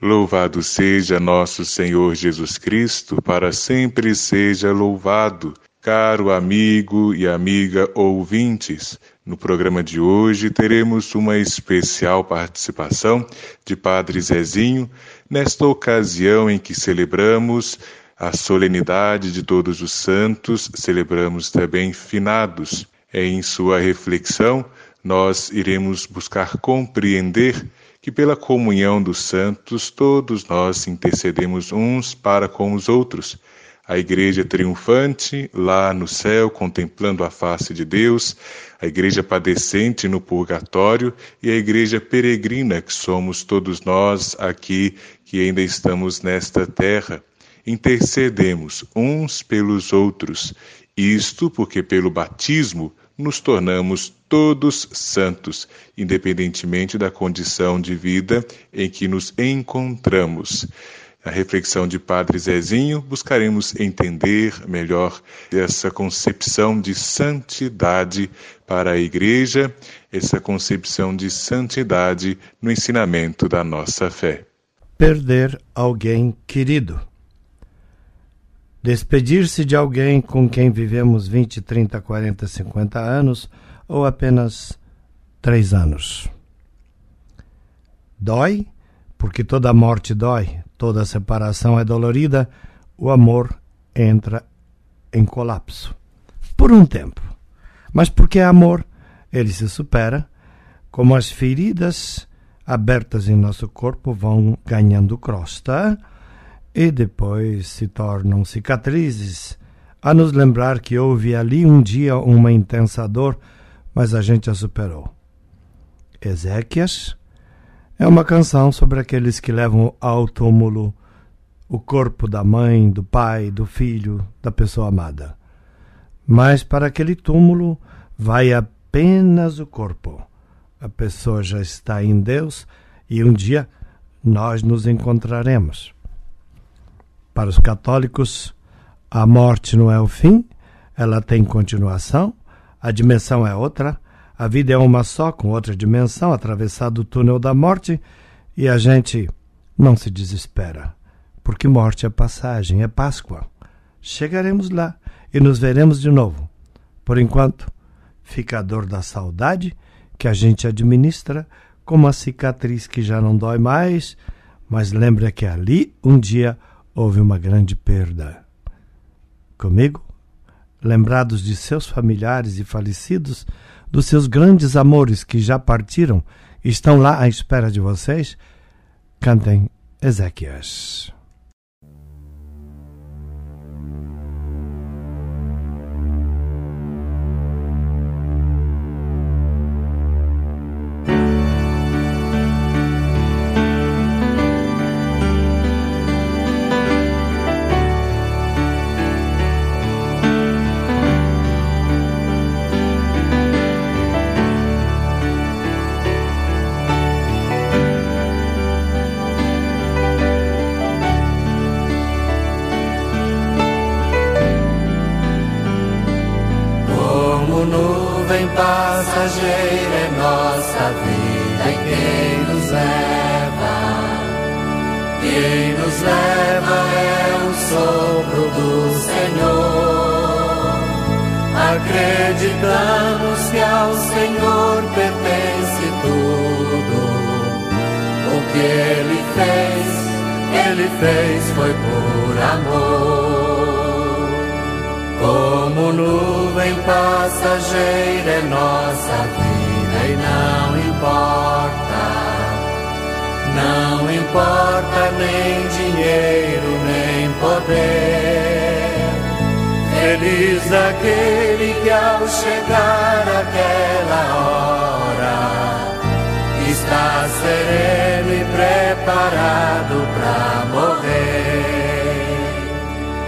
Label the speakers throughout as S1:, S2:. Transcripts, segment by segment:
S1: Louvado seja nosso Senhor Jesus Cristo, para sempre seja louvado. Caro amigo e amiga ouvintes, no programa de hoje teremos uma especial participação de Padre Zezinho, nesta ocasião em que celebramos a solenidade de Todos os Santos, celebramos também finados. Em sua reflexão, nós iremos buscar compreender que pela comunhão dos santos todos nós intercedemos uns para com os outros. A igreja triunfante lá no céu, contemplando a face de Deus, a igreja padecente no purgatório e a igreja peregrina que somos todos nós aqui que ainda estamos nesta terra. Intercedemos uns pelos outros, isto porque pelo batismo nos tornamos todos santos, independentemente da condição de vida em que nos encontramos. Na reflexão de Padre Zezinho, buscaremos entender melhor essa concepção de santidade para a Igreja, essa concepção de santidade no ensinamento da nossa fé.
S2: Perder alguém querido. Despedir-se de alguém com quem vivemos 20, 30, 40, 50 anos ou apenas 3 anos. Dói, porque toda morte dói, toda separação é dolorida, o amor entra em colapso. Por um tempo. Mas porque é amor, ele se supera, como as feridas abertas em nosso corpo vão ganhando crosta e depois se tornam cicatrizes, a nos lembrar que houve ali um dia uma intensa dor, mas a gente a superou. Ezequias é uma canção sobre aqueles que levam ao túmulo o corpo da mãe, do pai, do filho, da pessoa amada. Mas para aquele túmulo vai apenas o corpo. A pessoa já está em Deus e um dia nós nos encontraremos. Para os católicos, a morte não é o fim, ela tem continuação, a dimensão é outra, a vida é uma só, com outra dimensão, atravessado o túnel da morte, e a gente não se desespera, porque morte é passagem, é Páscoa. Chegaremos lá e nos veremos de novo. Por enquanto, fica a dor da saudade, que a gente administra como a cicatriz que já não dói mais, mas lembra que ali um dia houve uma grande perda. Comigo, lembrados de seus familiares e falecidos, dos seus grandes amores que já partiram estão lá à espera de vocês, cantem Ezequias.
S3: Que Ele fez, Ele fez foi por amor. Como nuvem passageira é nossa vida e não importa, não importa nem dinheiro nem poder. Feliz aquele que ao chegar aquela hora está sereno e preparado para morrer.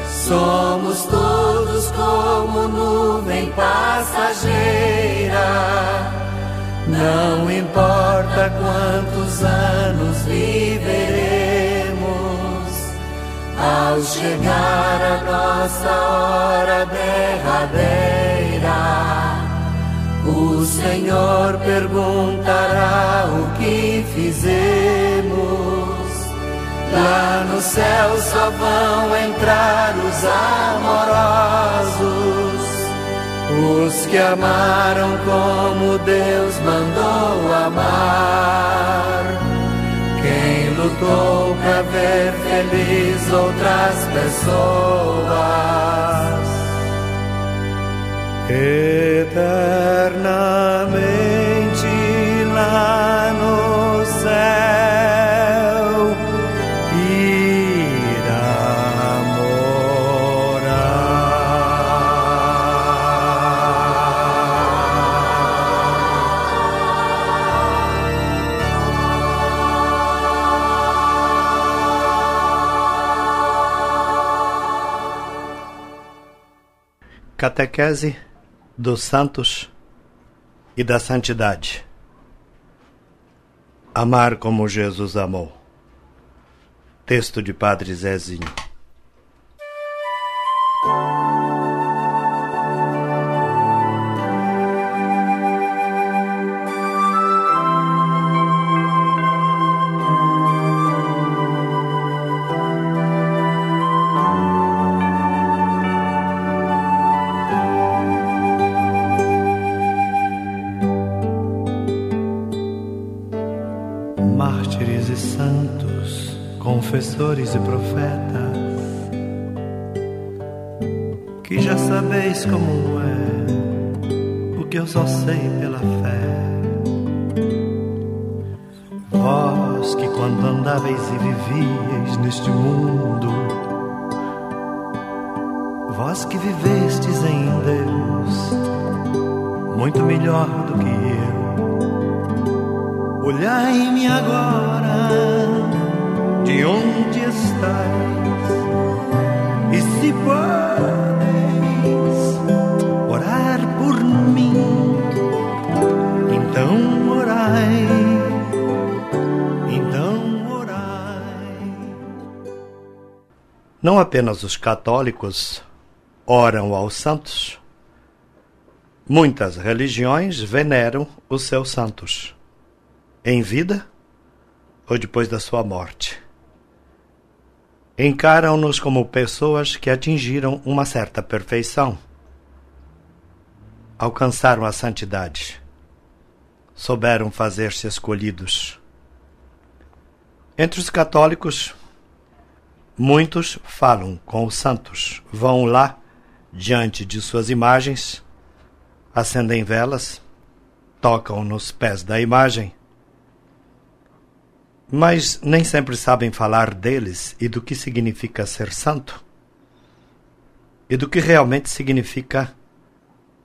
S3: Somos todos como nuvem passageira. Não importa quantos anos viveremos, ao chegar a nossa hora derradeira, o Senhor perguntará o que fizemos Lá no céu só vão entrar os amorosos, os que amaram como Deus mandou amar. Quem lutou para ver feliz outras pessoas.
S2: Eternamente lá no céu irá Catequese dos Santos e da Santidade. Amar como Jesus amou. Texto de Padre Zezinho. Não apenas os católicos oram aos santos, muitas religiões veneram os seus santos em vida ou depois da sua morte. Encaram-nos como pessoas que atingiram uma certa perfeição, alcançaram a santidade, souberam fazer-se escolhidos. Entre os católicos, muitos falam com os santos, vão lá diante de suas imagens, acendem velas, tocam nos pés da imagem mas nem sempre sabem falar deles e do que significa ser santo e do que realmente significa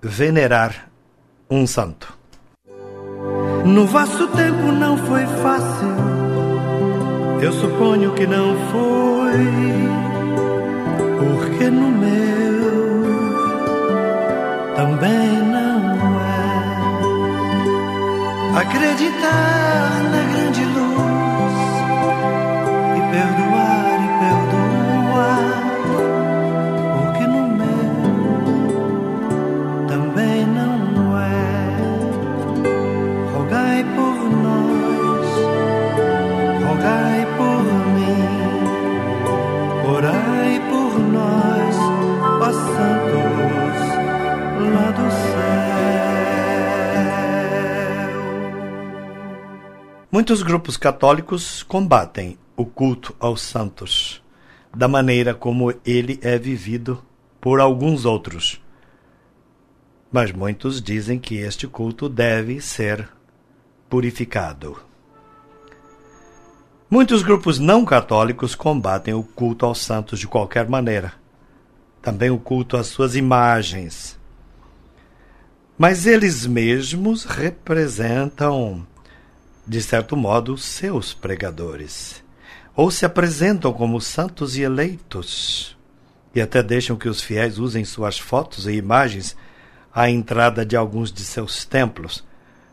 S2: venerar um santo. No vosso tempo não foi fácil, eu suponho que não foi, porque no meu também não é. Acreditar na grande luz perdoar Muitos grupos católicos combatem o culto aos santos, da maneira como ele é vivido por alguns outros. Mas muitos dizem que este culto deve ser purificado. Muitos grupos não católicos combatem o culto aos santos de qualquer maneira, também o culto às suas imagens. Mas eles mesmos representam, de certo modo, seus pregadores ou se apresentam como santos e eleitos, e até deixam que os fiéis usem suas fotos e imagens à entrada de alguns de seus templos,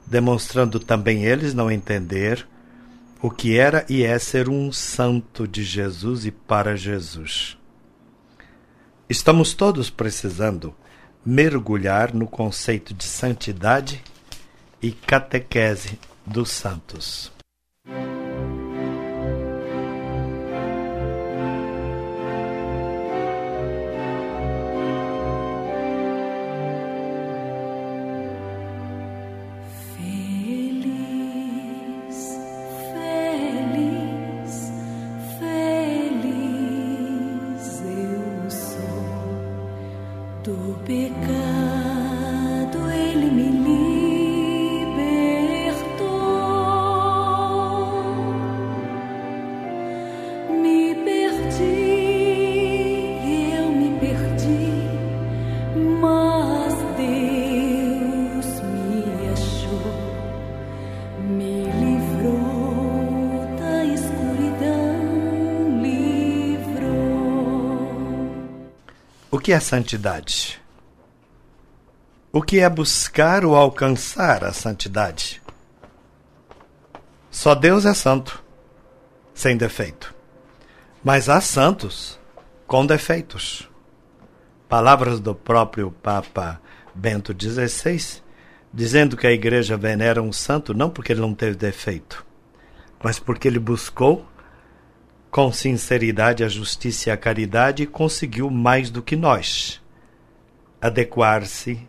S2: demonstrando também eles não entender o que era e é ser um santo de Jesus e para Jesus. Estamos todos precisando mergulhar no conceito de santidade e catequese dos santos. Que é santidade? O que é buscar ou alcançar a santidade? Só Deus é santo, sem defeito. Mas há santos com defeitos. Palavras do próprio Papa Bento XVI, dizendo que a igreja venera um santo não porque ele não teve defeito, mas porque ele buscou com sinceridade a justiça e a caridade conseguiu mais do que nós adequar-se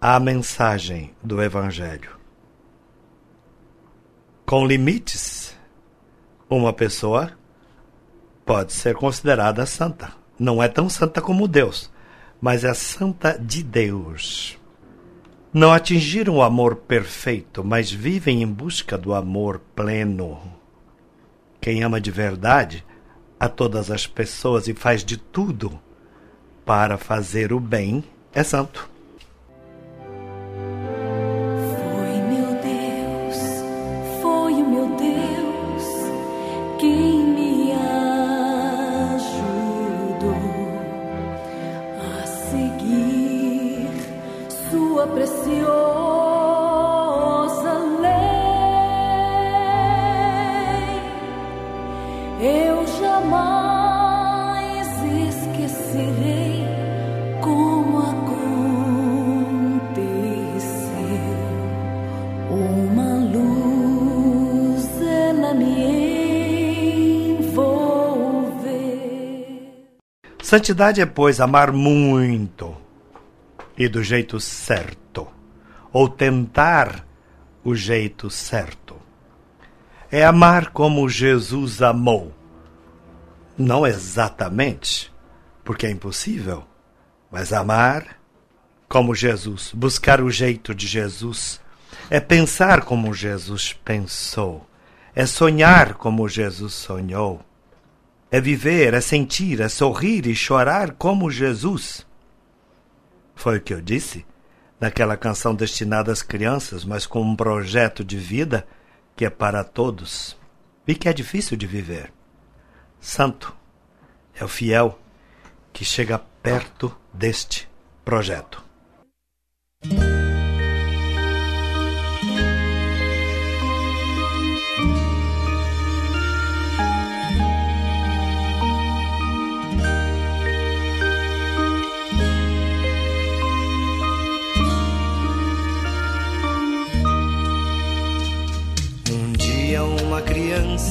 S2: à mensagem do Evangelho. Com limites, uma pessoa pode ser considerada santa. Não é tão santa como Deus, mas é santa de Deus. Não atingiram o amor perfeito, mas vivem em busca do amor pleno. Quem ama de verdade a todas as pessoas e faz de tudo para fazer o bem é santo. Santidade é, pois, amar muito e do jeito certo, ou tentar o jeito certo. É amar como Jesus amou. Não exatamente, porque é impossível, mas amar como Jesus, buscar o jeito de Jesus, é pensar como Jesus pensou, é sonhar como Jesus sonhou é viver, é sentir, é sorrir e chorar como Jesus. Foi o que eu disse naquela canção destinada às crianças, mas com um projeto de vida que é para todos e que é difícil de viver. Santo é o fiel que chega perto deste projeto.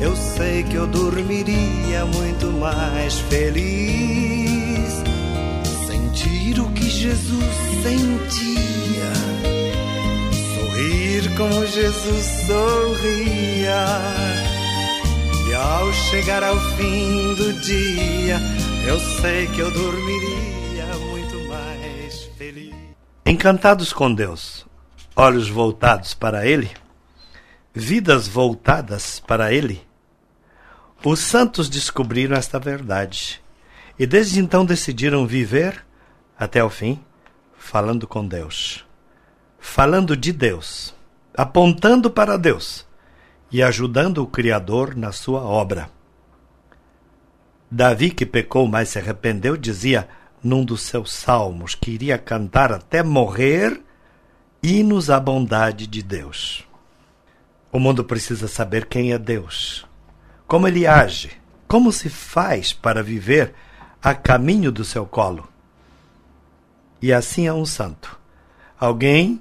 S2: eu sei que eu dormiria muito mais feliz. Sentir o que Jesus sentia, sorrir como Jesus sorria. E ao chegar ao fim do dia, eu sei que eu dormiria muito mais feliz. Encantados com Deus, olhos voltados para Ele, vidas voltadas para Ele os santos descobriram esta verdade e desde então decidiram viver até o fim falando com Deus, falando de Deus, apontando para Deus e ajudando o Criador na sua obra. Davi, que pecou, mas se arrependeu, dizia num dos seus salmos que iria cantar até morrer hinos à bondade de Deus. O mundo precisa saber quem é Deus como ele age, como se faz para viver a caminho do seu colo. E assim é um santo. Alguém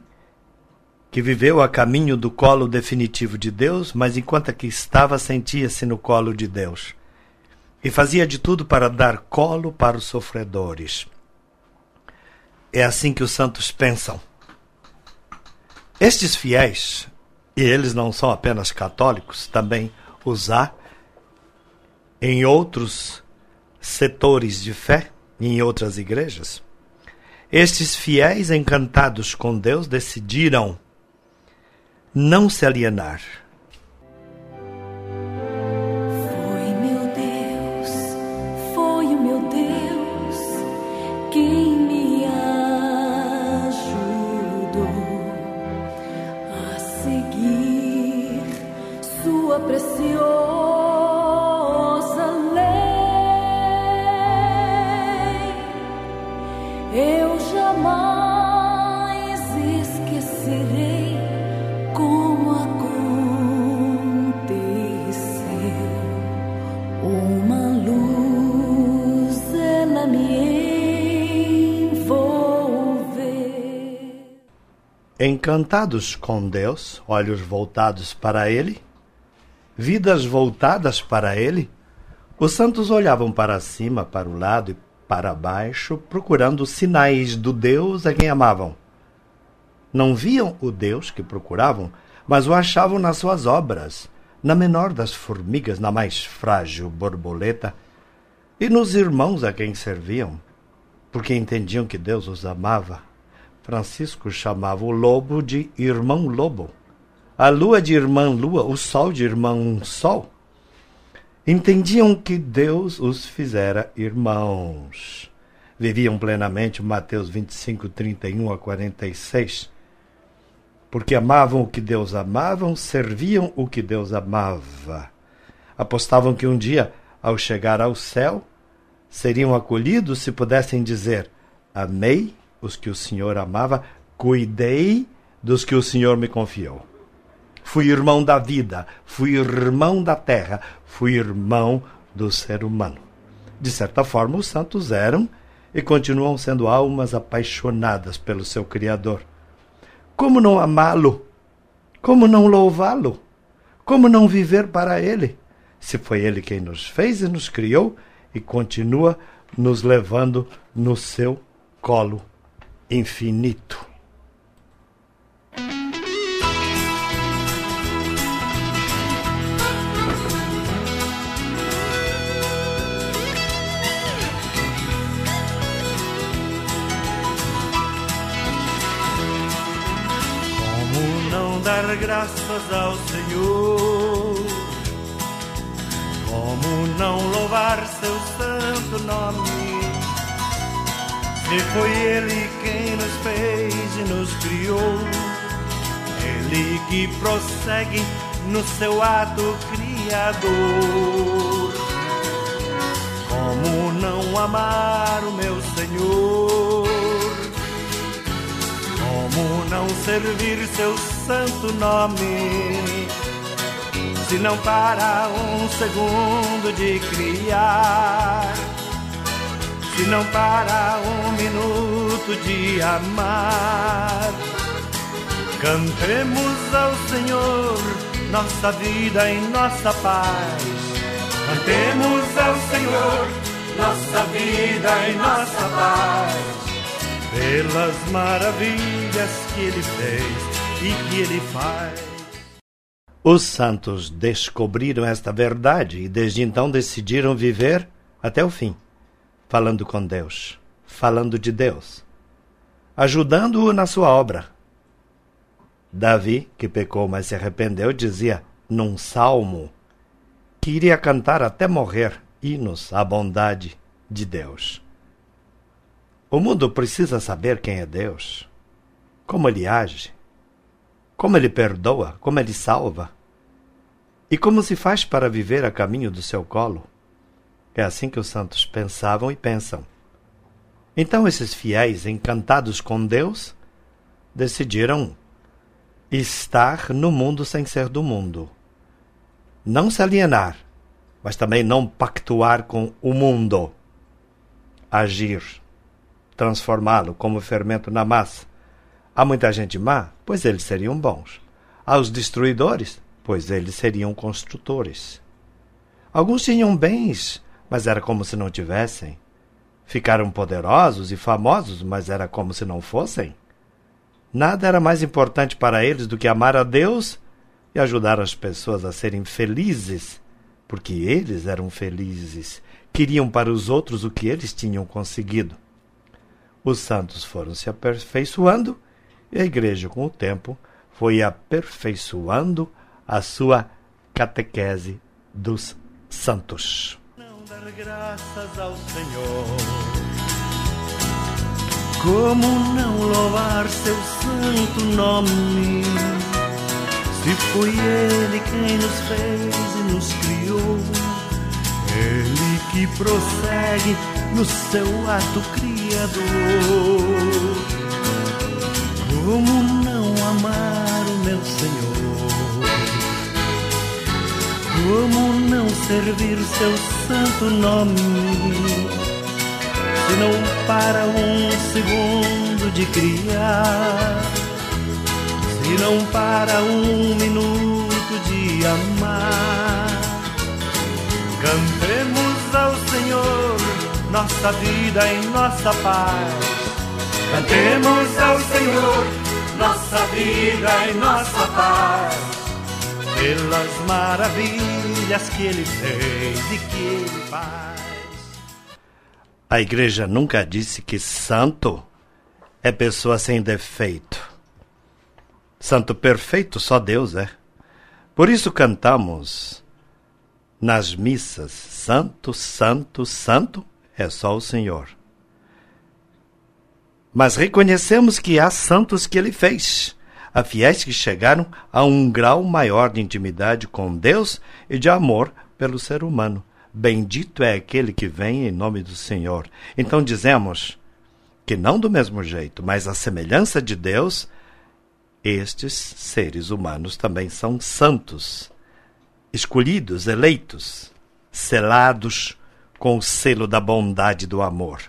S2: que viveu a caminho do colo definitivo de Deus, mas enquanto aqui estava, sentia-se no colo de Deus. E fazia de tudo para dar colo para os sofredores. É assim que os santos pensam. Estes fiéis, e eles não são apenas católicos, também os há em outros setores de fé, em outras igrejas. Estes fiéis encantados com Deus decidiram não se alienar. Encantados com Deus, olhos voltados para Ele, vidas voltadas para Ele, os santos olhavam para cima, para o lado e para baixo, procurando sinais do Deus a quem amavam. Não viam o Deus que procuravam, mas o achavam nas suas obras, na menor das formigas, na mais frágil borboleta, e nos irmãos a quem serviam, porque entendiam que Deus os amava. Francisco chamava o lobo de irmão lobo, a lua de irmã lua, o sol de irmão sol. Entendiam que Deus os fizera irmãos. Viviam plenamente Mateus 25, 31 a 46 porque amavam o que Deus amava, serviam o que Deus amava. Apostavam que um dia, ao chegar ao céu, seriam acolhidos se pudessem dizer: Amei os que o Senhor amava, cuidei dos que o Senhor me confiou. Fui irmão da vida, fui irmão da terra, fui irmão do ser humano. De certa forma, os santos eram e continuam sendo almas apaixonadas pelo seu Criador. Como não amá-lo? Como não louvá-lo? Como não viver para ele? Se foi ele quem nos fez e nos criou e continua nos levando no seu colo infinito.
S4: Como não dar graças ao Senhor? Como não louvar seu santo nome? Se foi Ele quem nos fez e nos criou, Ele que prossegue no seu ato criador. Como não amar o meu Senhor? Como não servir seu santo nome? Se não para um segundo de criar, se não para um minuto de amar, cantemos ao Senhor nossa vida e nossa paz. Cantemos ao Senhor nossa vida e nossa paz pelas maravilhas que ele fez e que ele faz.
S2: Os santos descobriram esta verdade e desde então decidiram viver até o fim, falando com Deus, falando de Deus, ajudando-o na sua obra. Davi, que pecou mas se arrependeu, dizia num salmo que iria cantar até morrer hinos à bondade de Deus. O mundo precisa saber quem é Deus, como ele age, como ele perdoa, como ele salva e como se faz para viver a caminho do seu colo. É assim que os santos pensavam e pensam. Então esses fiéis, encantados com Deus, decidiram estar no mundo sem ser do mundo. Não se alienar, mas também não pactuar com o mundo. Agir transformá-lo como fermento na massa. Há muita gente má, pois eles seriam bons. Há os destruidores, pois eles seriam construtores. Alguns tinham bens, mas era como se não tivessem. Ficaram poderosos e famosos, mas era como se não fossem. Nada era mais importante para eles do que amar a Deus e ajudar as pessoas a serem felizes, porque eles eram felizes, queriam para os outros o que eles tinham conseguido. Os santos foram se aperfeiçoando e a igreja, com o tempo, foi aperfeiçoando a sua catequese dos santos.
S4: Dar graças ao Senhor. Como não louvar seu santo nome? Se foi Ele quem nos fez e nos criou, Ele que prossegue no seu ato criador. Como não amar o meu Senhor? Como não servir seu santo nome? Se não para um segundo de criar, se não para um minuto de amar, cantemos ao Senhor nossa vida e nossa paz. Cantemos ao Senhor nossa vida e nossa paz, pelas maravilhas que Ele fez e que Ele faz.
S2: A igreja nunca disse que santo é pessoa sem defeito. Santo perfeito só Deus é. Por isso cantamos nas missas: Santo, Santo, Santo é só o Senhor. Mas reconhecemos que há santos que ele fez, há fiéis que chegaram a um grau maior de intimidade com Deus e de amor pelo ser humano. Bendito é aquele que vem em nome do Senhor. Então dizemos que não do mesmo jeito, mas à semelhança de Deus, estes seres humanos também são santos, escolhidos, eleitos, selados com o selo da bondade e do amor.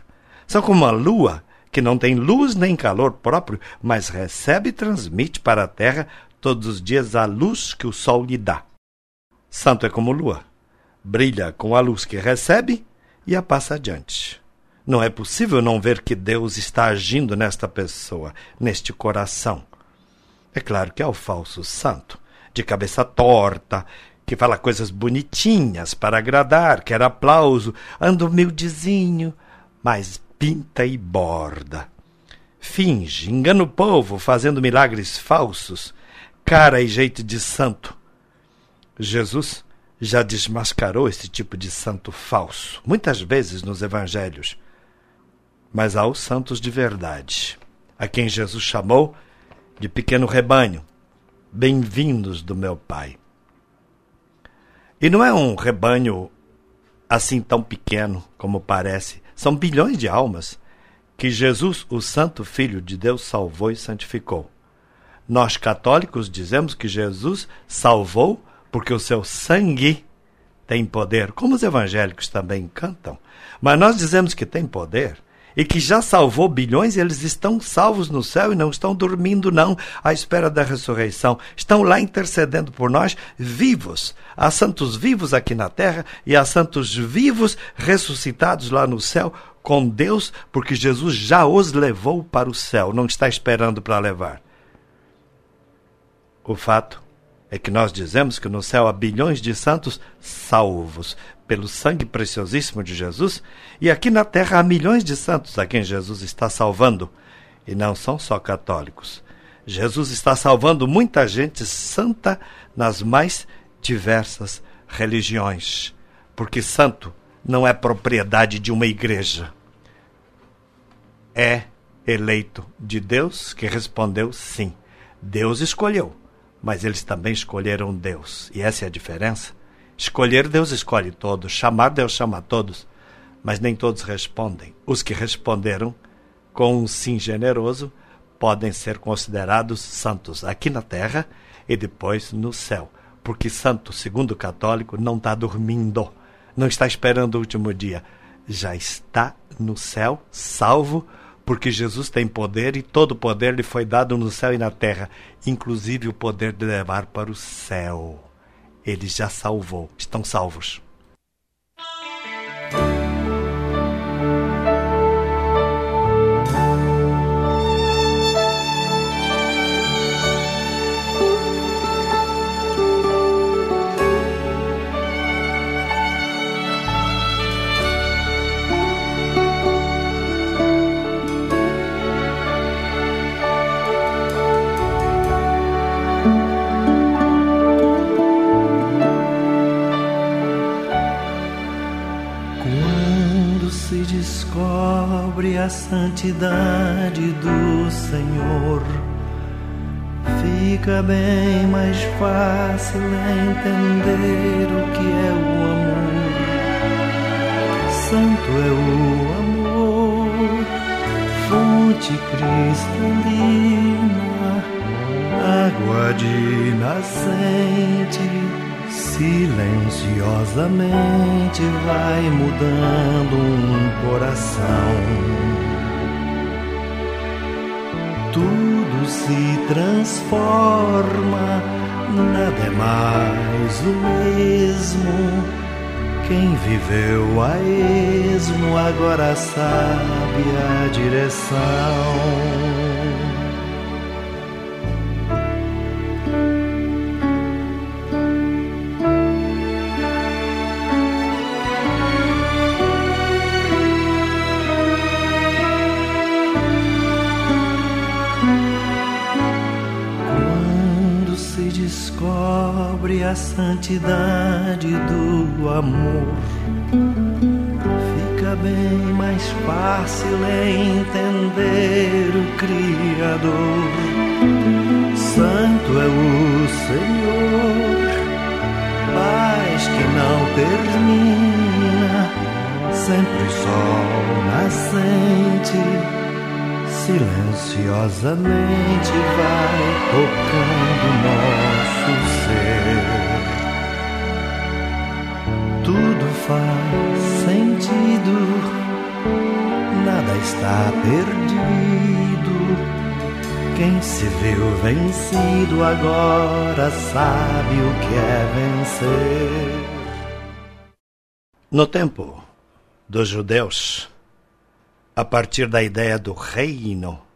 S2: São como a lua que não tem luz nem calor próprio, mas recebe e transmite para a terra todos os dias a luz que o sol lhe dá. Santo é como lua, brilha com a luz que recebe e a passa adiante. Não é possível não ver que Deus está agindo nesta pessoa, neste coração. É claro que é o falso santo, de cabeça torta, que fala coisas bonitinhas para agradar, quer aplauso, anda humildezinho, mas pinta e borda. Finge, engana o povo, fazendo milagres falsos, cara e jeito de santo. Jesus já desmascarou esse tipo de santo falso, muitas vezes nos evangelhos. Mas há os santos de verdade, a quem Jesus chamou de pequeno rebanho. Bem-vindos do meu Pai. E não é um rebanho assim tão pequeno como parece. São bilhões de almas que Jesus, o Santo Filho de Deus, salvou e santificou. Nós católicos dizemos que Jesus salvou porque o seu sangue tem poder, como os evangélicos também cantam. Mas nós dizemos que tem poder e que já salvou bilhões, eles estão salvos no céu e não estão dormindo, não, à espera da ressurreição. Estão lá intercedendo por nós, vivos. Há santos vivos aqui na terra e há santos vivos ressuscitados lá no céu com Deus, porque Jesus já os levou para o céu, não está esperando para levar. O fato é que nós dizemos que no céu há bilhões de santos salvos pelo sangue preciosíssimo de Jesus, e aqui na terra há milhões de santos a quem Jesus está salvando, e não são só católicos. Jesus está salvando muita gente santa nas mais diversas religiões, porque santo não é propriedade de uma igreja. É eleito de Deus que respondeu sim. Deus escolheu, mas eles também escolheram Deus. E essa é a diferença. Escolher, Deus escolhe todos. Chamar, Deus chama todos. Mas nem todos respondem. Os que responderam com um sim generoso podem ser considerados santos aqui na terra e depois no céu. Porque santo, segundo o católico, não está dormindo, não está esperando o último dia. Já está no céu, salvo porque Jesus tem poder e todo poder lhe foi dado no céu e na terra, inclusive o poder de levar para o céu. Ele já salvou, estão salvos.
S5: Santidade do Senhor, fica bem mais fácil entender o que é o amor. Santo é o amor, fonte cristalina, água de nascente silenciosamente vai mudando um coração tudo se transforma, nada é mais o mesmo. Quem viveu a esmo agora sabe a direção. A santidade do amor. Fica bem mais fácil entender o Criador. Santo é o Senhor, paz que não termina, sempre sol nascente silenciosamente vai tocando nosso ser. Tudo faz sentido, nada está perdido. Quem se viu vencido agora sabe o que é vencer.
S2: No tempo dos judeus, a partir da ideia do reino.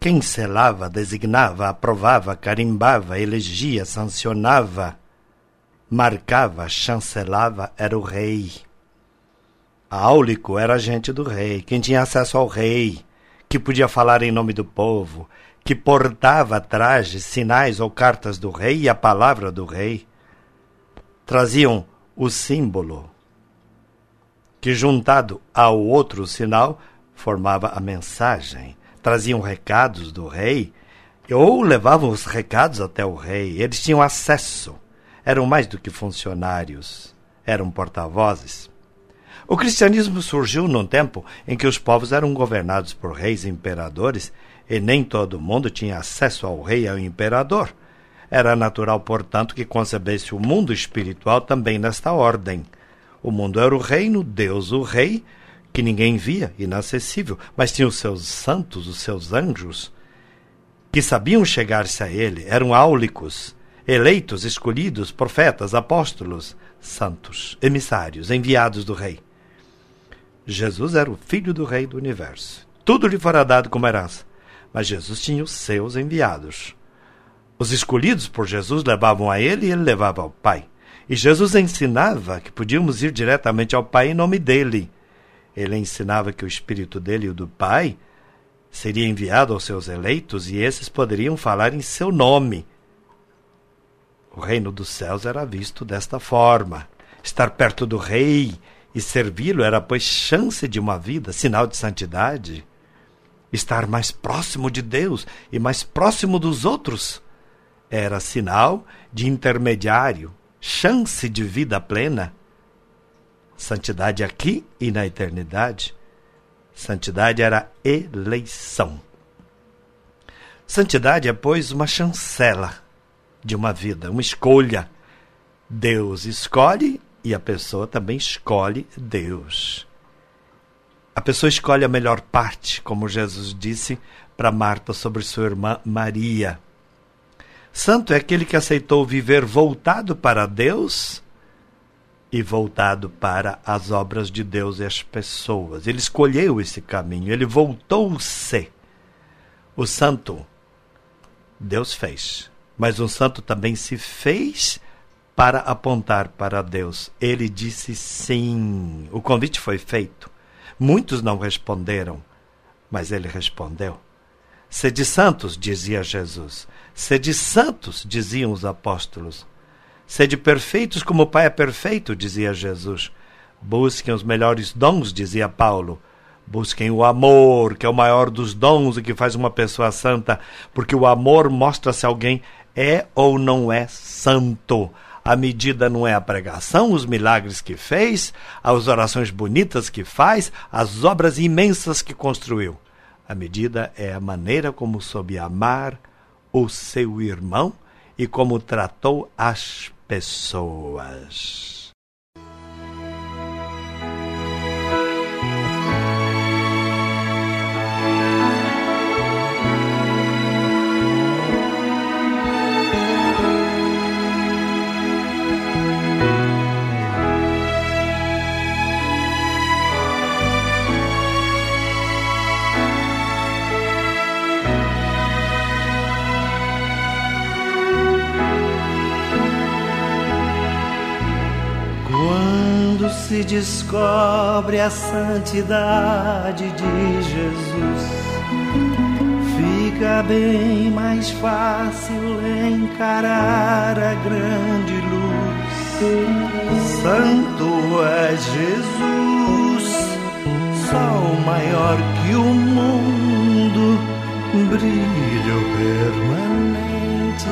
S2: Quem selava, designava, aprovava, carimbava, elegia, sancionava, marcava, chancelava era o rei. Áulico era agente do rei, quem tinha acesso ao rei, que podia falar em nome do povo, que portava trajes, sinais ou cartas do rei e a palavra do rei. Traziam o símbolo, que, juntado ao outro sinal, formava a mensagem. Traziam recados do rei ou levavam os recados até o rei. Eles tinham acesso. Eram mais do que funcionários, eram porta-vozes. O cristianismo surgiu num tempo em que os povos eram governados por reis e imperadores e nem todo mundo tinha acesso ao rei e ao imperador. Era natural, portanto, que concebesse o mundo espiritual também nesta ordem. O mundo era o reino, Deus o rei, que ninguém via, inacessível, mas tinha os seus santos, os seus anjos, que sabiam chegar-se a ele, eram áulicos, eleitos, escolhidos, profetas, apóstolos, santos, emissários, enviados do rei. Jesus era o filho do rei do universo. Tudo lhe fora dado como herança, mas Jesus tinha os seus enviados. Os escolhidos por Jesus levavam a ele e ele levava ao Pai. E Jesus ensinava que podíamos ir diretamente ao Pai em nome dele. Ele ensinava que o Espírito dele e o do Pai seria enviado aos seus eleitos e esses poderiam falar em seu nome. O reino dos céus era visto desta forma. Estar perto do Rei e servi-lo era, pois, chance de uma vida, sinal de santidade. Estar mais próximo de Deus e mais próximo dos outros era sinal de intermediário, chance de vida plena. Santidade aqui e na eternidade. Santidade era eleição. Santidade é, pois, uma chancela de uma vida, uma escolha. Deus escolhe e a pessoa também escolhe Deus. A pessoa escolhe a melhor parte, como Jesus disse para Marta sobre sua irmã Maria. Santo é aquele que aceitou viver voltado para Deus e voltado para as obras de Deus e as pessoas. Ele escolheu esse caminho, ele voltou-se. O santo, Deus fez, mas o santo também se fez para apontar para Deus. Ele disse sim. O convite foi feito. Muitos não responderam, mas ele respondeu. Sede santos, dizia Jesus. Sede santos, diziam os apóstolos. Sede perfeitos como o Pai é perfeito, dizia Jesus. Busquem os melhores dons, dizia Paulo. Busquem o amor, que é o maior dos dons e que faz uma pessoa santa, porque o amor mostra se alguém é ou não é santo. A medida não é a pregação, os milagres que fez, as orações bonitas que faz, as obras imensas que construiu. A medida é a maneira como soube amar o seu irmão e como tratou as pessoas.
S5: Se descobre a santidade de Jesus, fica bem mais fácil encarar a grande luz. Santo é Jesus, sol maior que o mundo, brilho permanente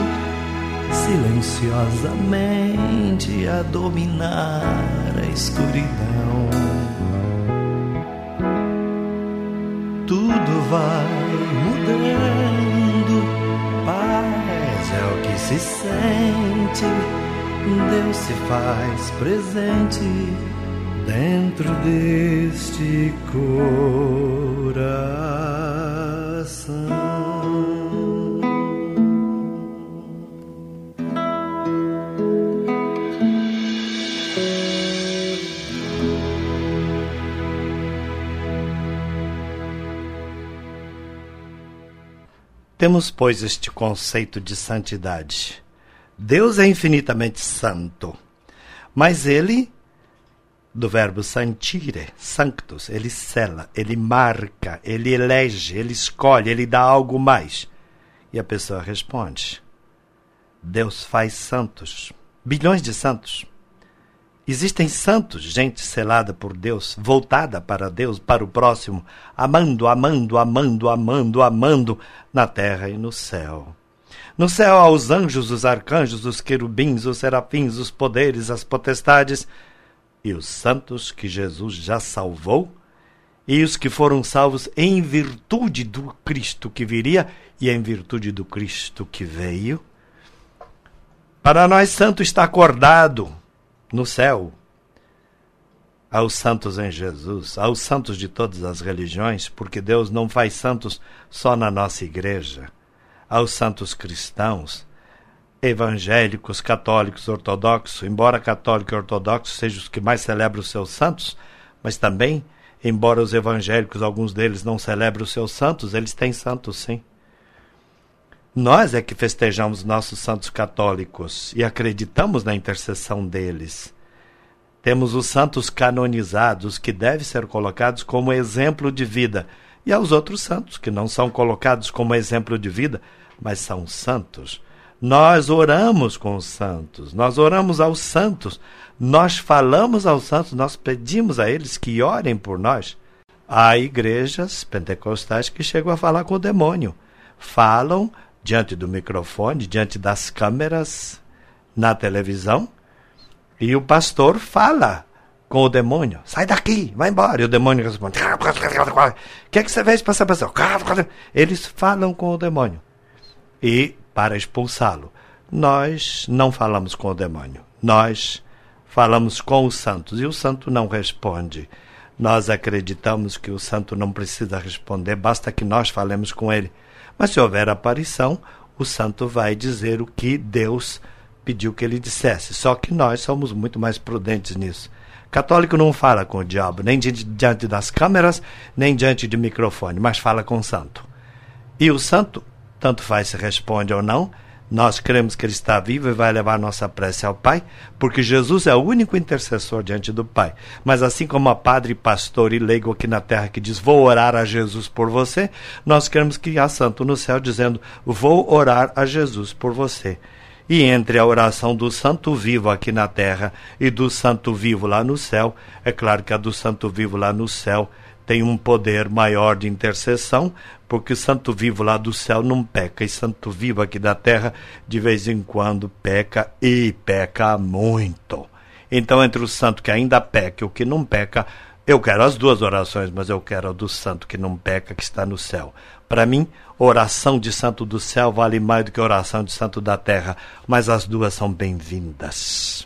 S5: silenciosamente a dominar a escuridão. Tudo vai mudando, paz é o que se sente, Deus se faz presente dentro deste coração.
S2: Temos, pois, este conceito de santidade. Deus é infinitamente santo, mas ele, do verbo santire, sanctus, ele sela, ele marca, ele elege, ele escolhe, ele dá algo mais. E a pessoa responde: Deus faz santos, bilhões de santos. Existem santos, gente selada por Deus, voltada para Deus, para o próximo, amando, amando, amando, amando, amando, na terra e no céu. No céu há os anjos, os arcanjos, os querubins, os serafins, os poderes, as potestades e os santos que Jesus já salvou e os que foram salvos em virtude do Cristo que viria e em virtude do Cristo que veio. Para nós, santo está acordado no céu, aos santos em Jesus, aos santos de todas as religiões, porque Deus não faz santos só na nossa igreja, aos santos cristãos, evangélicos, católicos, ortodoxos, embora católico e ortodoxo sejam os que mais celebram os seus santos, mas também, embora os evangélicos, alguns deles não celebrem os seus santos, eles têm santos sim. Nós é que festejamos nossos santos católicos e acreditamos na intercessão deles. Temos os santos canonizados que devem ser colocados como exemplo de vida, e aos outros santos que não são colocados como exemplo de vida, mas são santos. Nós oramos com os santos, nós oramos aos santos, nós falamos aos santos, nós pedimos a eles que orem por nós. Há igrejas pentecostais que chegam a falar com o demônio. Falam diante do microfone, diante das câmeras, na televisão, e o pastor fala com o demônio: sai daqui, vai embora. E o demônio responde: o que é que você fez para essa pessoa? Eles falam com o demônio. E para expulsá-lo, nós não falamos com o demônio, nós falamos com os santos e o santo não responde. Nós acreditamos que o santo não precisa responder, basta que nós falemos com ele. Mas se houver aparição, o santo vai dizer o que Deus pediu que ele dissesse. Só que nós somos muito mais prudentes nisso. Católico não fala com o diabo, nem diante das câmeras, nem diante de microfone, mas fala com o santo. E o santo, tanto faz se responde ou não, nós cremos que Ele está vivo e vai levar nossa prece ao Pai, porque Jesus é o único intercessor diante do Pai. Mas assim como a padre, pastor e leigo aqui na terra que diz vou orar a Jesus por você, nós queremos que há santo no céu dizendo vou orar a Jesus por você. E entre a oração do santo vivo aqui na terra e do santo vivo lá no céu, é claro que a do santo vivo lá no céu tem um poder maior de intercessão, porque o santo vivo lá do céu não peca, e santo vivo aqui da terra de vez em quando peca e peca muito. Então, entre o santo que ainda peca e o que não peca, eu quero as duas orações, mas eu quero a do santo que não peca, que está no céu. Para mim, oração de santo do céu vale mais do que oração de santo da terra, mas as duas são bem-vindas.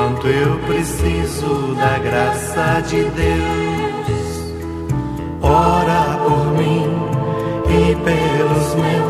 S2: quanto eu preciso da graça de Deus. Ora por mim e pelos meus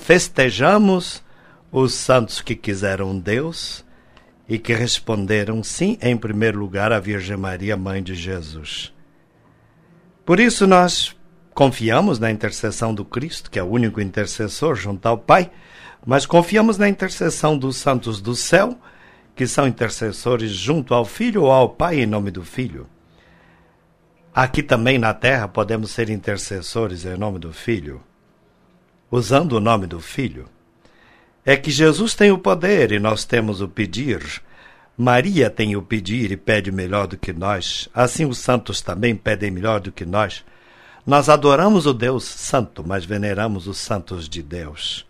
S2: festejamos os santos que quiseram Deus e que responderam sim, em primeiro lugar, à Virgem Maria, mãe de Jesus. Por isso nós confiamos na intercessão do Cristo, que é o único intercessor junto ao Pai, mas confiamos na intercessão dos santos do céu que são intercessores junto ao Filho ou ao Pai em nome do Filho. Aqui também na terra podemos ser intercessores em nome do Filho, usando o nome do Filho. É que Jesus tem o poder e nós temos o pedir. Maria tem o pedir e pede melhor do que nós. Assim os santos também pedem melhor do que nós. Nós adoramos o Deus Santo, mas veneramos os santos de Deus.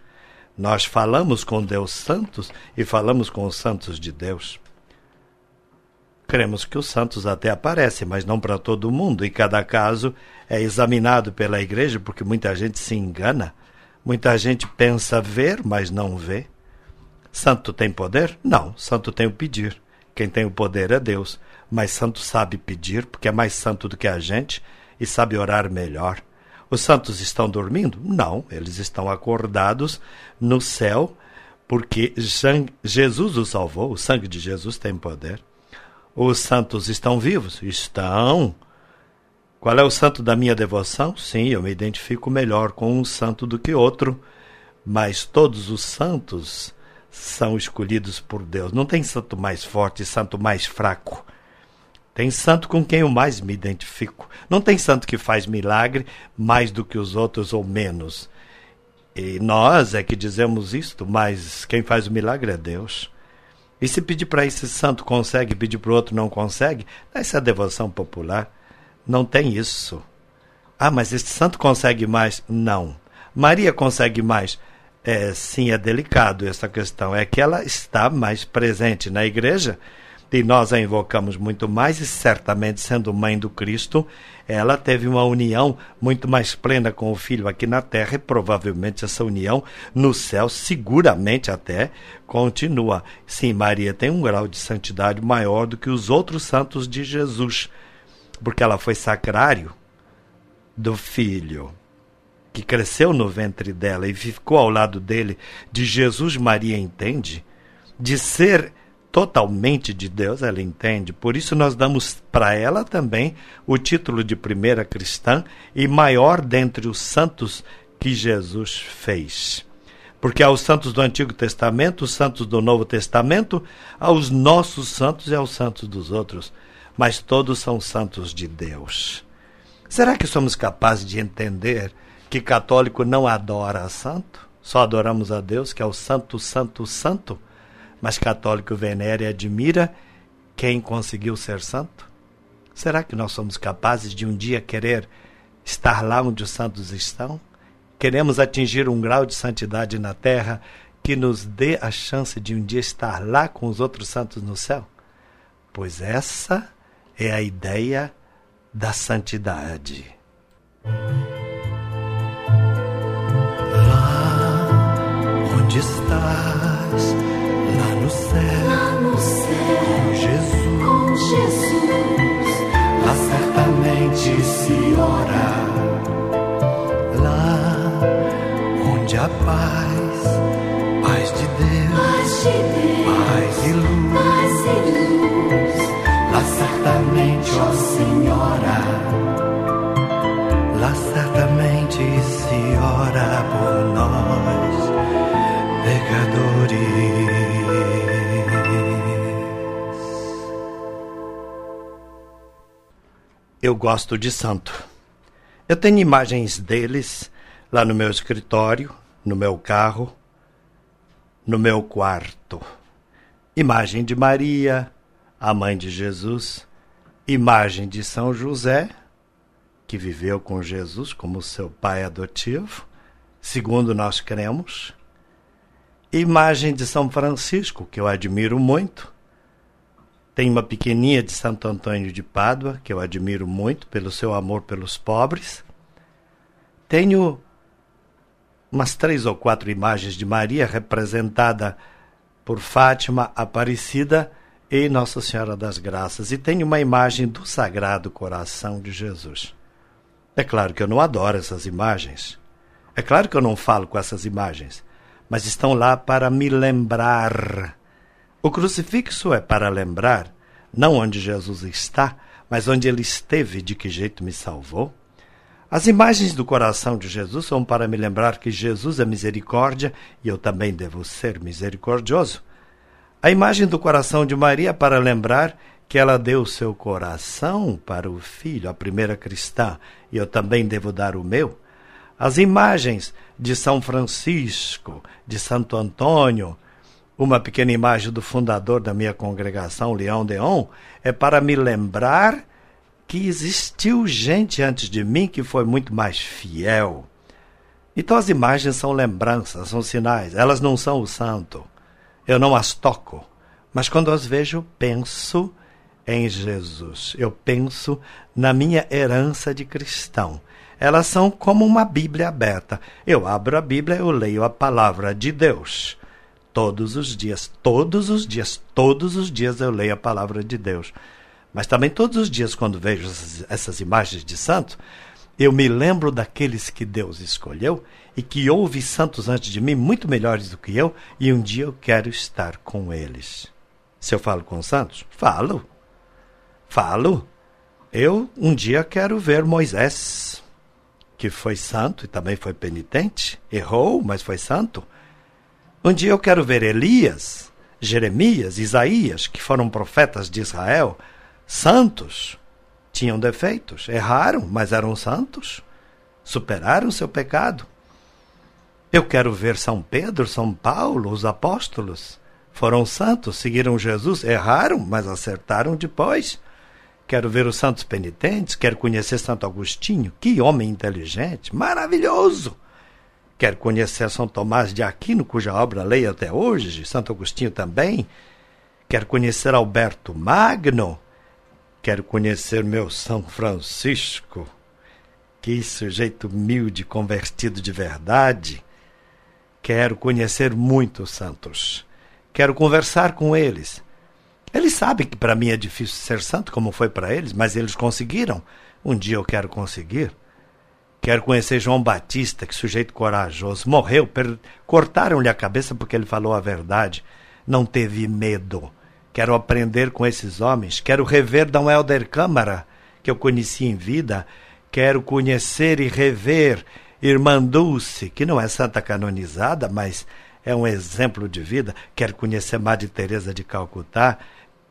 S2: Nós falamos com Deus santos e falamos com os santos de Deus. Cremos que os santos até aparecem, mas não para todo mundo, e cada caso é examinado pela igreja, porque muita gente se engana, muita gente pensa ver, mas não vê. Santo tem poder? Não, santo tem o pedir. Quem tem o poder é Deus, mas santo sabe pedir, porque é mais santo do que a gente e sabe orar melhor. Os santos estão dormindo? Não, eles estão acordados no céu, porque Jesus os salvou, o sangue de Jesus tem poder. Os santos estão vivos? Estão. Qual é o santo da minha devoção? Sim, eu me identifico melhor com um santo do que outro, mas todos os santos são escolhidos por Deus. Não tem santo mais forte santo mais fraco. Tem santo com quem eu mais me identifico. Não tem santo que faz milagre mais do que os outros ou menos. E nós é que dizemos isto, mas quem faz o milagre é Deus. E se pedir para esse santo consegue, pedir para o outro não consegue, essa é a devoção popular. Não tem isso. Ah, mas esse santo consegue mais? Não. Maria consegue mais? É, sim, é delicado essa questão. É que ela está mais presente na igreja e nós a invocamos muito mais, e certamente, sendo mãe do Cristo, ela teve uma união muito mais plena com o Filho aqui na terra, e provavelmente essa união no céu, seguramente até, continua. Sim, Maria tem um grau de santidade maior do que os outros santos de Jesus, porque ela foi sacrário do Filho que cresceu no ventre dela e ficou ao lado dele, de Jesus Maria entende, de ser totalmente de Deus, ela entende. Por isso nós damos para ela também o título de primeira cristã e maior dentre os santos que Jesus fez. Porque há os santos do Antigo Testamento, os santos do Novo Testamento, há os nossos santos e aos santos dos outros, mas todos são santos de Deus. Será que somos capazes de entender que católico não adora a santo? Só adoramos a Deus, que é o santo, santo, santo? mas católico venera e admira quem conseguiu ser santo? Será que nós somos capazes de um dia querer estar lá onde os santos estão? Queremos atingir um grau de santidade na terra que nos dê a chance de um dia estar lá com os outros santos no céu? Pois essa é a ideia da santidade.
S5: Lá onde estás? céu,
S6: lá no céu,
S5: com Jesus,
S6: com Jesus,
S5: lá certamente se ora, lá onde a paz, paz de Deus,
S6: paz, de Deus,
S5: paz e luz,
S6: paz e luz,
S5: lá certamente, ó Senhora, lá certamente se ora por nós, pecadores.
S2: eu gosto de santo. Eu tenho imagens deles lá no meu escritório, no meu carro, no meu quarto. Imagem de Maria, a mãe de Jesus, imagem de São José, que viveu com Jesus como seu pai adotivo, segundo nós cremos. Imagem de São Francisco, que eu admiro muito tem uma pequeninha de Santo Antônio de Pádua, que eu admiro muito pelo seu amor pelos pobres. Tenho umas três ou quatro imagens de Maria representada por Fátima, Aparecida e Nossa Senhora das Graças. E tenho uma imagem do Sagrado Coração de Jesus. É claro que eu não adoro essas imagens. É claro que eu não falo com essas imagens. Mas estão lá para me lembrar o crucifixo é para lembrar, não onde Jesus está, mas onde ele esteve, de que jeito me salvou. As imagens do coração de Jesus são para me lembrar que Jesus é misericórdia e eu também devo ser misericordioso. A imagem do coração de Maria para lembrar que ela deu seu coração para o filho, a primeira cristã, e eu também devo dar o meu. As imagens de São Francisco, de Santo Antônio, uma pequena imagem do fundador da minha congregação, Leão Deon, é para me lembrar que existiu gente antes de mim que foi muito mais fiel. Então as imagens são lembranças, são sinais, elas não são o santo. Eu não as toco, mas quando as vejo, penso em Jesus. Eu penso na minha herança de cristão. Elas são como uma Bíblia aberta. Eu abro a Bíblia, eu leio a palavra de Deus. Todos os dias, todos os dias, todos os dias eu leio a palavra de Deus. Mas também todos os dias, quando vejo essas, imagens de santos, eu me lembro daqueles que Deus escolheu e que houve santos antes de mim muito melhores do que eu, e um dia eu quero estar com eles. Se eu falo com santos, falo. Falo. Eu um dia quero ver Moisés, que foi santo e também foi penitente, errou, mas foi santo. Um dia eu quero ver Elias, Jeremias, Isaías, que foram profetas de Israel, santos, tinham defeitos, erraram, mas eram santos, superaram seu pecado. Eu quero ver São Pedro, São Paulo, os apóstolos. Foram santos, seguiram Jesus, erraram, mas acertaram depois. Quero ver os santos penitentes, quero conhecer Santo Agostinho, que homem inteligente, maravilhoso. Quero conhecer São Tomás de Aquino, cuja obra leio até hoje, Santo Agostinho também. Quero conhecer Alberto Magno. Quero conhecer meu São Francisco. Que sujeito humilde, convertido de verdade. Quero conhecer muitos santos. Quero conversar com eles eles sabem que para mim é difícil ser santo, como foi para eles, mas eles conseguiram. Um dia eu quero conseguir. Quero conhecer João Batista, que sujeito corajoso. Morreu, cortaram-lhe a cabeça porque ele falou a verdade. Não teve medo. Quero aprender com esses homens. Quero rever D. Helder Câmara, que eu conheci em vida. Quero conhecer e rever Irmã Dulce, que não é santa canonizada, mas é um exemplo de vida. Quero conhecer Madre Teresa de Calcutá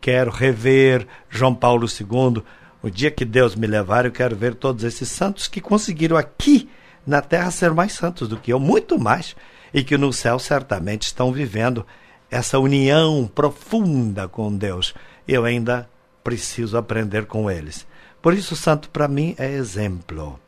S2: quero rever João Paulo II. O dia que Deus me levar, eu quero ver todos esses santos que conseguiram aqui na terra ser mais santos do que eu, muito mais, e que no céu certamente estão vivendo essa união profunda com Deus. Eu ainda preciso aprender com eles. Por isso, santo para mim é exemplo.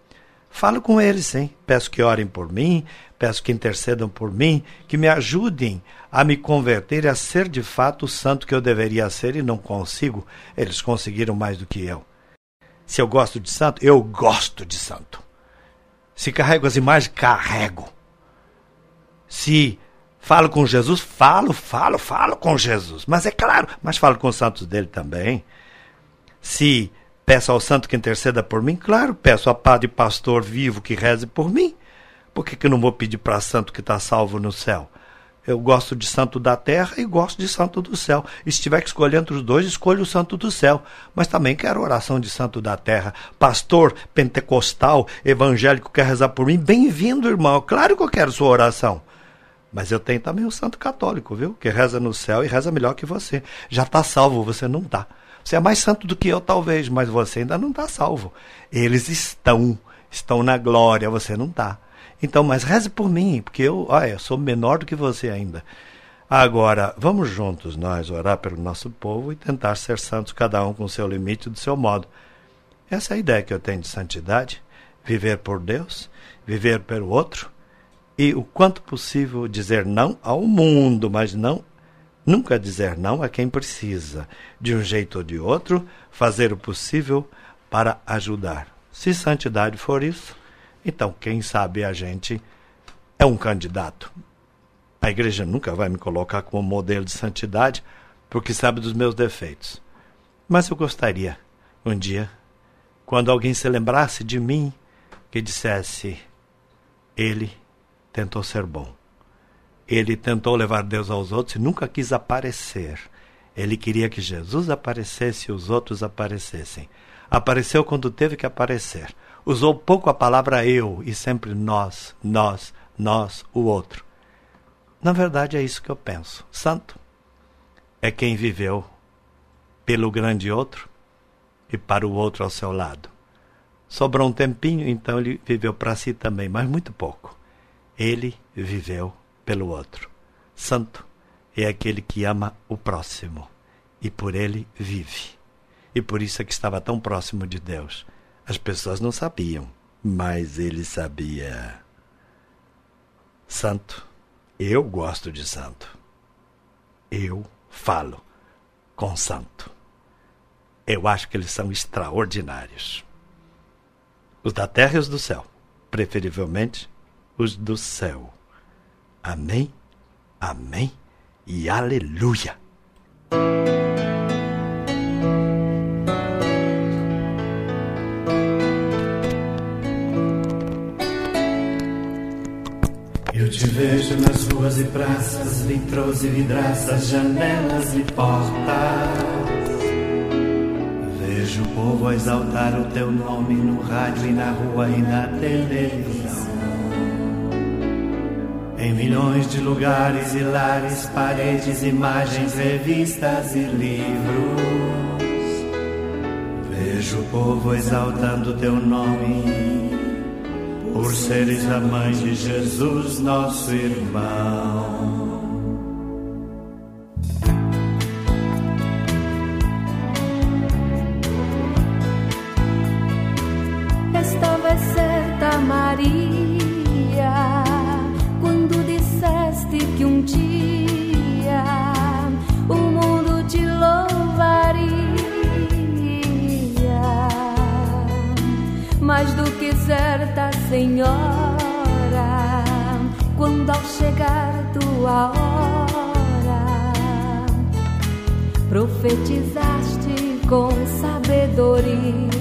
S2: Falo com eles, hein? Peço que orem por mim, peço que intercedam por mim, que me ajudem a me converter e a ser de fato o santo que eu deveria ser e não consigo. Eles conseguiram mais do que eu. Se eu gosto de santo, eu gosto de santo. Se carrego as imagens, carrego. Se falo com Jesus, falo, falo, falo com Jesus. Mas é claro, mas falo com os santos dele também. Se Peço ao santo que interceda por mim? Claro, peço a padre pastor vivo que reze por mim. Por que, que não vou pedir para santo que está salvo no céu? Eu gosto de santo da terra e gosto de santo do céu. E se tiver que escolher entre os dois, escolho o santo do céu. Mas também quero oração de santo da terra. Pastor pentecostal, evangélico, quer rezar por mim? Bem-vindo, irmão. Claro que eu quero sua oração. Mas eu tenho também o santo católico, viu? Que reza no céu e reza melhor que você. Já está salvo, você não está. Você é mais santo do que eu, talvez, mas você ainda não está salvo. Eles estão, estão na glória, você não está. Então, mas reze por mim, porque eu, olha, sou menor do que você ainda. Agora, vamos juntos nós orar pelo nosso povo e tentar ser santos, cada um com o seu limite do seu modo. Essa é a ideia que eu tenho de santidade: viver por Deus, viver pelo outro e o quanto possível dizer não ao mundo, mas não Nunca dizer não a quem precisa, de um jeito ou de outro, fazer o possível para ajudar. Se santidade for isso, então quem sabe a gente é um candidato. A igreja nunca vai me colocar como modelo de santidade, porque sabe dos meus defeitos. Mas eu gostaria, um dia, quando alguém se lembrasse de mim, que dissesse: Ele tentou ser bom. Ele tentou levar Deus aos outros e nunca quis aparecer. Ele queria que Jesus aparecesse e os outros aparecessem. Apareceu quando teve que aparecer. Usou pouco a palavra eu e sempre nós, nós, nós, o outro. Na verdade, é isso que eu penso. Santo é quem viveu pelo grande outro e para o outro ao seu lado. Sobrou um tempinho, então ele viveu para si também, mas muito pouco. Ele viveu pelo outro. Santo é aquele que ama o próximo e por ele vive. E por isso é que estava tão próximo de Deus. As pessoas não sabiam, mas ele sabia. Santo, eu gosto de santo. Eu falo com santo. Eu acho que eles são extraordinários. Os da terra e os do céu, preferivelmente os do céu. Amém, amém e aleluia.
S3: Eu te vejo nas ruas e praças, vitrôs e vidraças, janelas e portas. Vejo
S5: o povo exaltar o teu nome no rádio e na rua e na televisão. Em milhões de lugares e lares, paredes, imagens, revistas e livros. Vejo o povo exaltando teu nome, por seres a mãe de Jesus, nosso irmão.
S7: Senhora, quando ao chegar tua hora, profetizaste com sabedoria.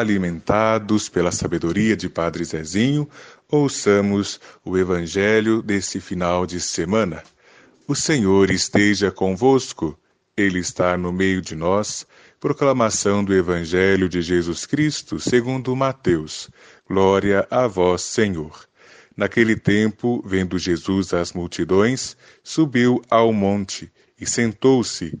S1: Alimentados pela sabedoria de Padre Zezinho, ouçamos o Evangelho desse final de semana. O Senhor esteja convosco, Ele está no meio de nós. Proclamação do Evangelho de Jesus Cristo, segundo Mateus. Glória a vós, Senhor. Naquele tempo, vendo Jesus as multidões, subiu ao monte e sentou-se.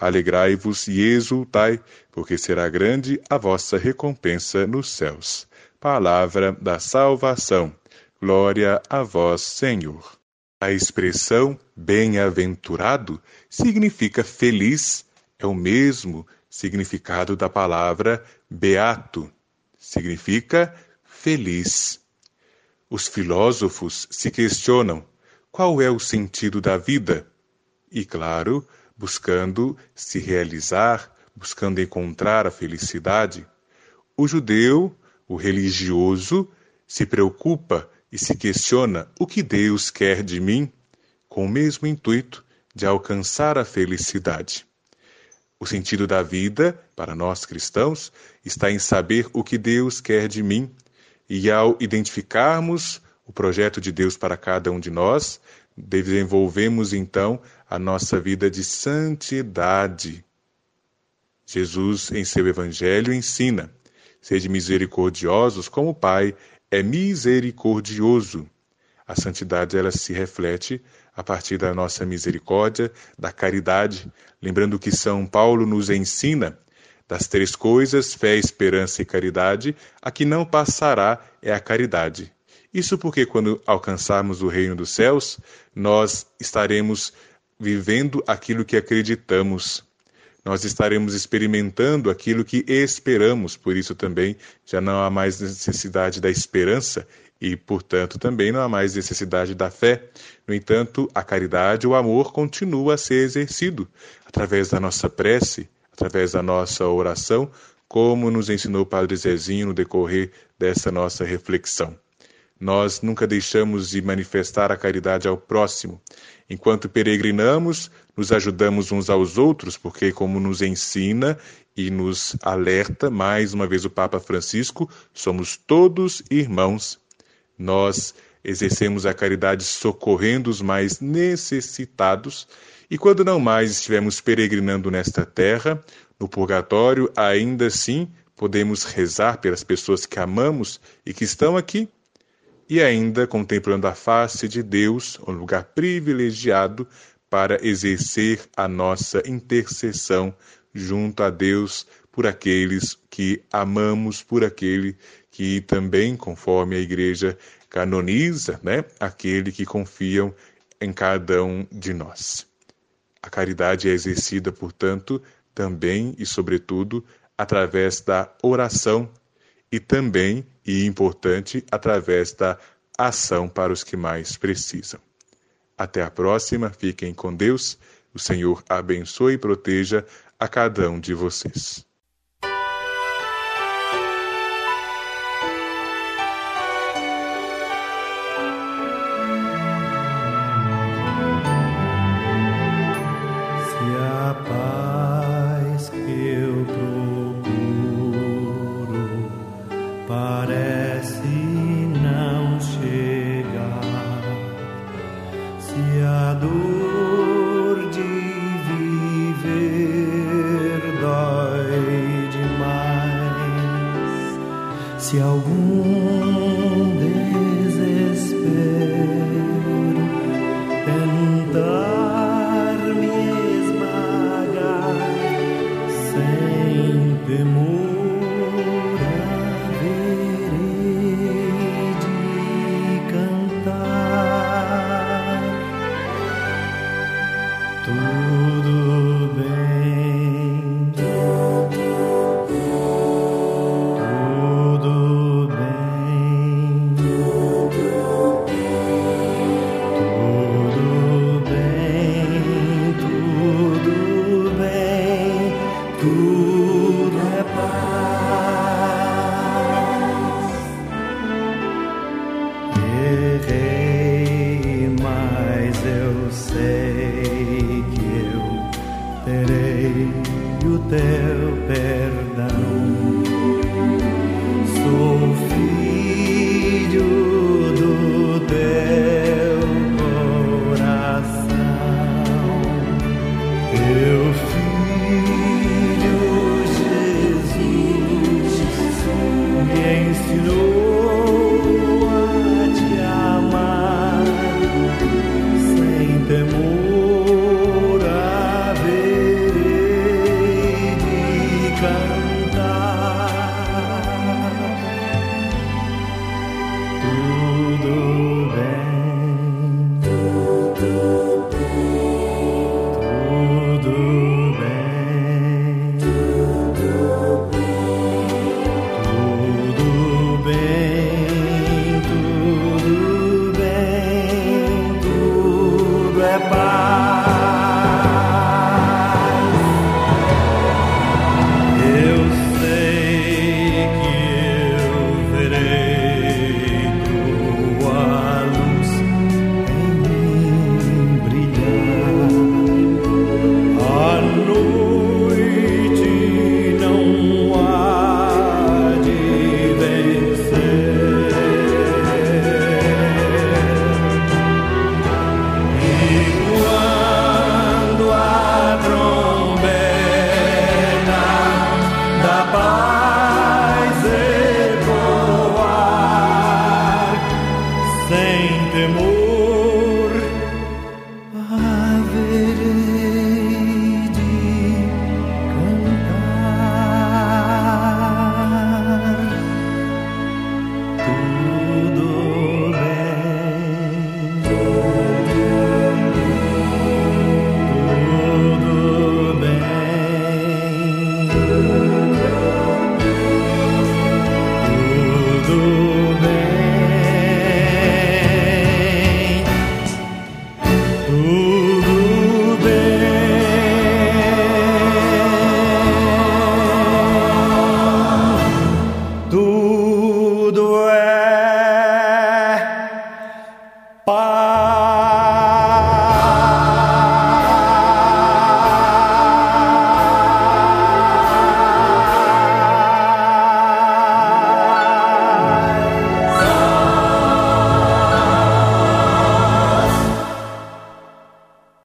S1: Alegrai-vos e exultai, porque será grande a vossa recompensa nos céus. Palavra da salvação. Glória a vós, Senhor. A expressão bem-aventurado significa feliz, é o mesmo significado da palavra beato significa feliz. Os filósofos se questionam qual é o sentido da vida e, claro, buscando se realizar, buscando encontrar a felicidade. O judeu, o religioso, se preocupa e se questiona o que Deus quer de mim, com o mesmo intuito de alcançar a felicidade. O sentido da vida, para nós cristãos, está em saber o que Deus quer de mim, e ao identificarmos o projeto de Deus para cada um de nós, desenvolvemos então a nossa vida de santidade. Jesus, em seu Evangelho, ensina: sede misericordiosos como o Pai é misericordioso. A santidade ela se reflete a partir da nossa misericórdia, da caridade, lembrando que São Paulo nos ensina das três coisas, fé, esperança e caridade, a que não passará é a caridade. Isso porque quando alcançarmos o reino dos céus, nós estaremos vivendo aquilo que acreditamos. Nós estaremos experimentando aquilo que esperamos, por isso também já não há mais necessidade da esperança e, portanto, também não há mais necessidade da fé. No entanto, a caridade, o amor, continua a ser exercido através da nossa prece, através da nossa oração, como nos ensinou o Padre Zezinho no decorrer dessa nossa reflexão. Nós nunca deixamos de manifestar a caridade ao próximo. Enquanto peregrinamos, nos ajudamos uns aos outros, porque, como nos ensina e nos alerta mais uma vez o Papa Francisco, somos todos irmãos. Nós exercemos a caridade socorrendo os mais necessitados, e quando não mais estivermos peregrinando nesta terra, no purgatório, ainda assim podemos rezar pelas pessoas que amamos e que estão aqui, e ainda contemplando a face de Deus, um lugar privilegiado para exercer a nossa intercessão junto a Deus por aqueles que amamos, por aquele que também, conforme a igreja canoniza, né, aquele que confiam em cada um de nós. A caridade é exercida, portanto, também e sobretudo através da oração e também e importante através da ação para os que mais precisam. Até a próxima, fiquem com Deus. O Senhor abençoe e proteja a cada um de vocês.